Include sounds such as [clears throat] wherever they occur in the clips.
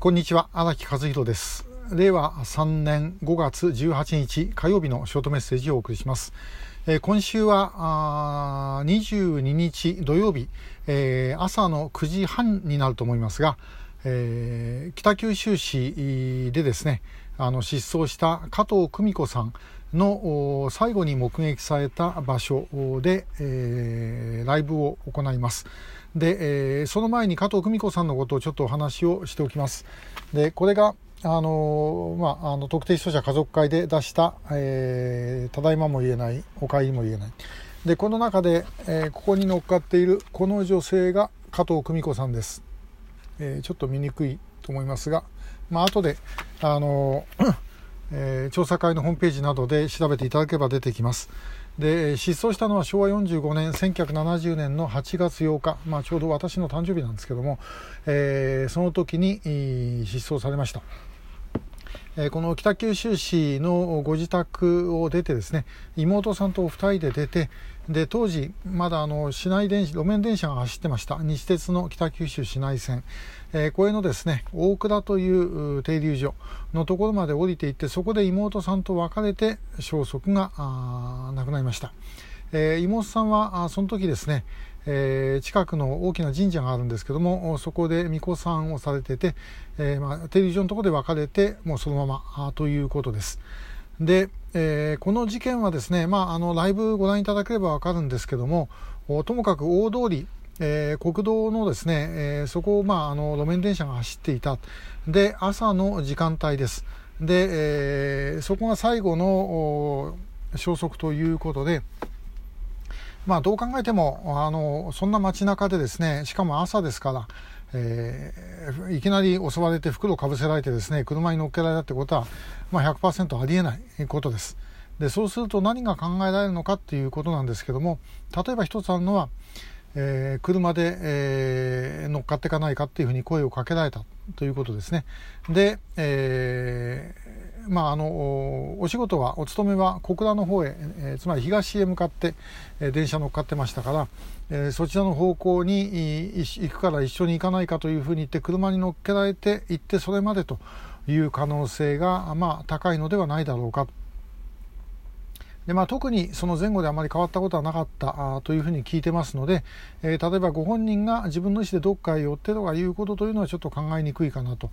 こんにちは荒木和弘です。令和3年5月18日火曜日のショートメッセージをお送りします、えー、今週は22日土曜日、えー、朝の9時半になると思いますが、えー、北九州市でですねあの失踪した加藤久美子さんの最後に目撃された場所で、えー、ライブを行います。で、えー、その前に加藤久美子さんのことをちょっとお話をしておきます。で、これが、あのまあ、あの特定失踪者家族会で出した、えー、ただいまも言えない、お帰りも言えない。で、この中で、えー、ここに乗っかっているこの女性が加藤久美子さんです。えー、ちょっと見にくいと思いますが、まあ後で、あの [clears throat] えー、調査会のホームページなどで調べていただければ出てきます。で失踪したのは昭和45年1970年の8月8日、まあ、ちょうど私の誕生日なんですけども、えー、その時に失踪されました。えこの北九州市のご自宅を出てですね妹さんとお二人で出てで当時まだあの市内電車路面電車が走ってました。西鉄の北九州市内線、えー、これのですね大倉という停留所のところまで降りていってそこで妹さんと別れて消息が亡くなりました、えー、妹さんはその時ですねえー、近くの大きな神社があるんですけどもそこで巫女さんをされてて、えー、まあ、テレビジョンのところで別れてもうそのままということです。で、えー、この事件はですね、まあ、あのライブご覧いただければわかるんですけどもともかく大通りえー、国道のですね、えー、そこを、まあ、あの路面電車が走っていた。で朝の時間帯です。で、えー、そこが最後の消息ということで、まあ、どう考えてもあのそんな街中でですねしかも朝ですから、えー、いきなり襲われて袋をかぶせられてですね車に乗っけられたってことは、まあ、100%ありえないことです。でそうすると何が考えられるのかっていうことなんですけども例えば一つあるのは、えー、車で、えー、乗っかっていかないかっていうふうに声をかけられたということですね。で、え、まあ、あのお仕事はお勤めは小倉の方へ、えー、つまり東へ向かって、えー、電車乗っかってましたから、えー、そちらの方向に行くから一緒に行かないかというふうに言って車に乗っけられて行ってそれまでという可能性が、まあ、高いのではないだろうかでまあ、特にその前後であまり変わったことはなかったというふうに聞いてますので、えー、例えばご本人が自分の意思でどっかへ寄ってとかいうことというのはちょっと考えにくいかなと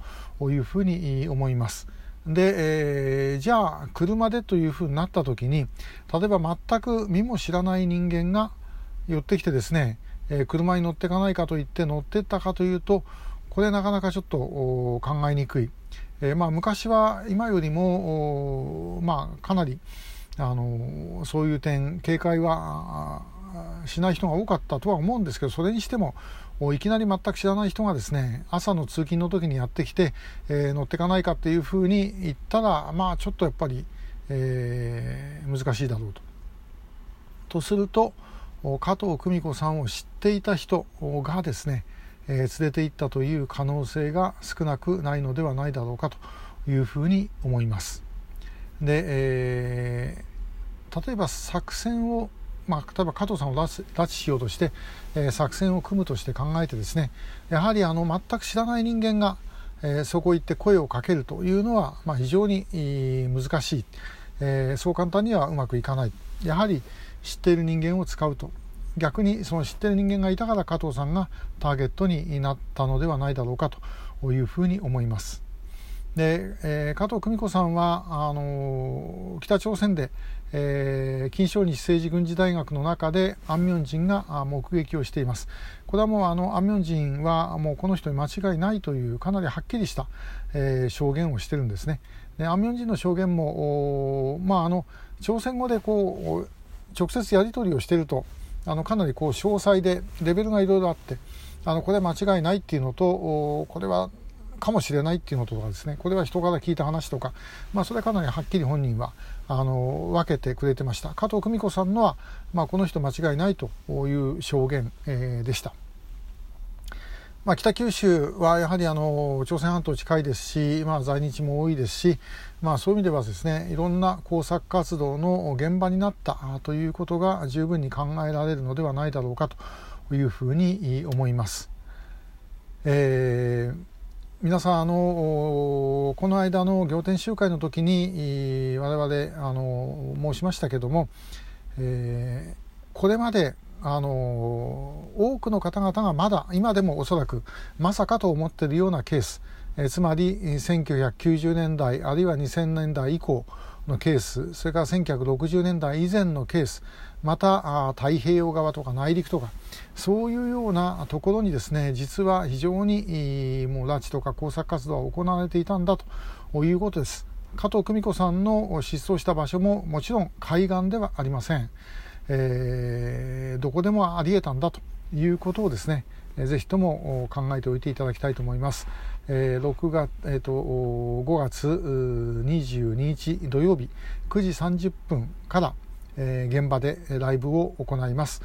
いうふうに思います。で、えー、じゃあ車でというふうになった時に例えば全く見も知らない人間が寄ってきてですね、えー、車に乗っていかないかと言って乗ってったかというとこれなかなかちょっと考えにくい、えー、まあ、昔は今よりも、まあ、かなりあのそういう点警戒はしない人が多かったとは思うんですけどそれにしてもいきなり全く知らない人がですね朝の通勤の時にやってきて、えー、乗っていかないかっていうふうに言ったらまあちょっとやっぱり、えー、難しいだろうと。とすると加藤久美子さんを知っていた人がですね、えー、連れて行ったという可能性が少なくないのではないだろうかというふうに思います。で、えー、例えば作戦を、まあ、例えば加藤さんを拉致しようとして、えー、作戦を組むとして考えてですねやはりあの全く知らない人間が、えー、そこ行って声をかけるというのは、まあ、非常に難しい、えー、そう簡単にはうまくいかない。やはり知っている人間を使うと。逆にその知っている人間がいたから加藤さんがターゲットになったのではないだろうかというふうに思います。で、えー、加藤久美子さんはあの北朝鮮で、えー、金正日政治軍事大学の中でアン・ミョンジンが目撃をしています。これはもうあのアン・ミョンジンはもうこの人に間違いないというかなりはっきりした、えー、証言をしてるんですね。でアン・ミョンジンの証言もまああの朝鮮語でこう直接やり取りをしているとあのかなりこう詳細でレベルがいろいろあってあのこれは間違いないっていうのとこれはかもしれないっていうのとかですねこれは人から聞いた話とか、まあ、それはかなりはっきり本人はあの分けてくれてました加藤久美子さんのは、まあ、この人間違いないという証言、えー、でした。まあ、北九州はやはりあの朝鮮半島近いですし、まあ、在日も多いですし、まあ、そういう意味ではですねいろんな工作活動の現場になったということが十分に考えられるのではないだろうかというふうに思います。えー皆さんあのこの間の仰天集会の時に我々あの申しましたけども、えー、これまであの多くの方々がまだ今でもおそらくまさかと思っているようなケース、えー、つまり1990年代あるいは2000年代以降のケースそれから1960年代以前のケースまた太平洋側とか内陸とかそういうようなところにですね実は非常にもう拉致とか工作活動が行われていたんだということです。加藤久美子さんの失踪した場所ももちろん海岸ではありません、えー、どこでもありえたんだということをですねぜひとも考えておいていただきたいと思います。え、6月、えーと、5月22日土曜日9時30分から、現場でライブを行います。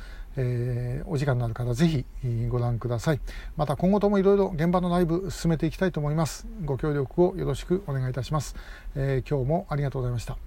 お時間のある方ぜひご覧ください。また今後ともいろいろ現場のライブ進めていきたいと思います。ご協力をよろしくお願いいたします。今日もありがとうございました。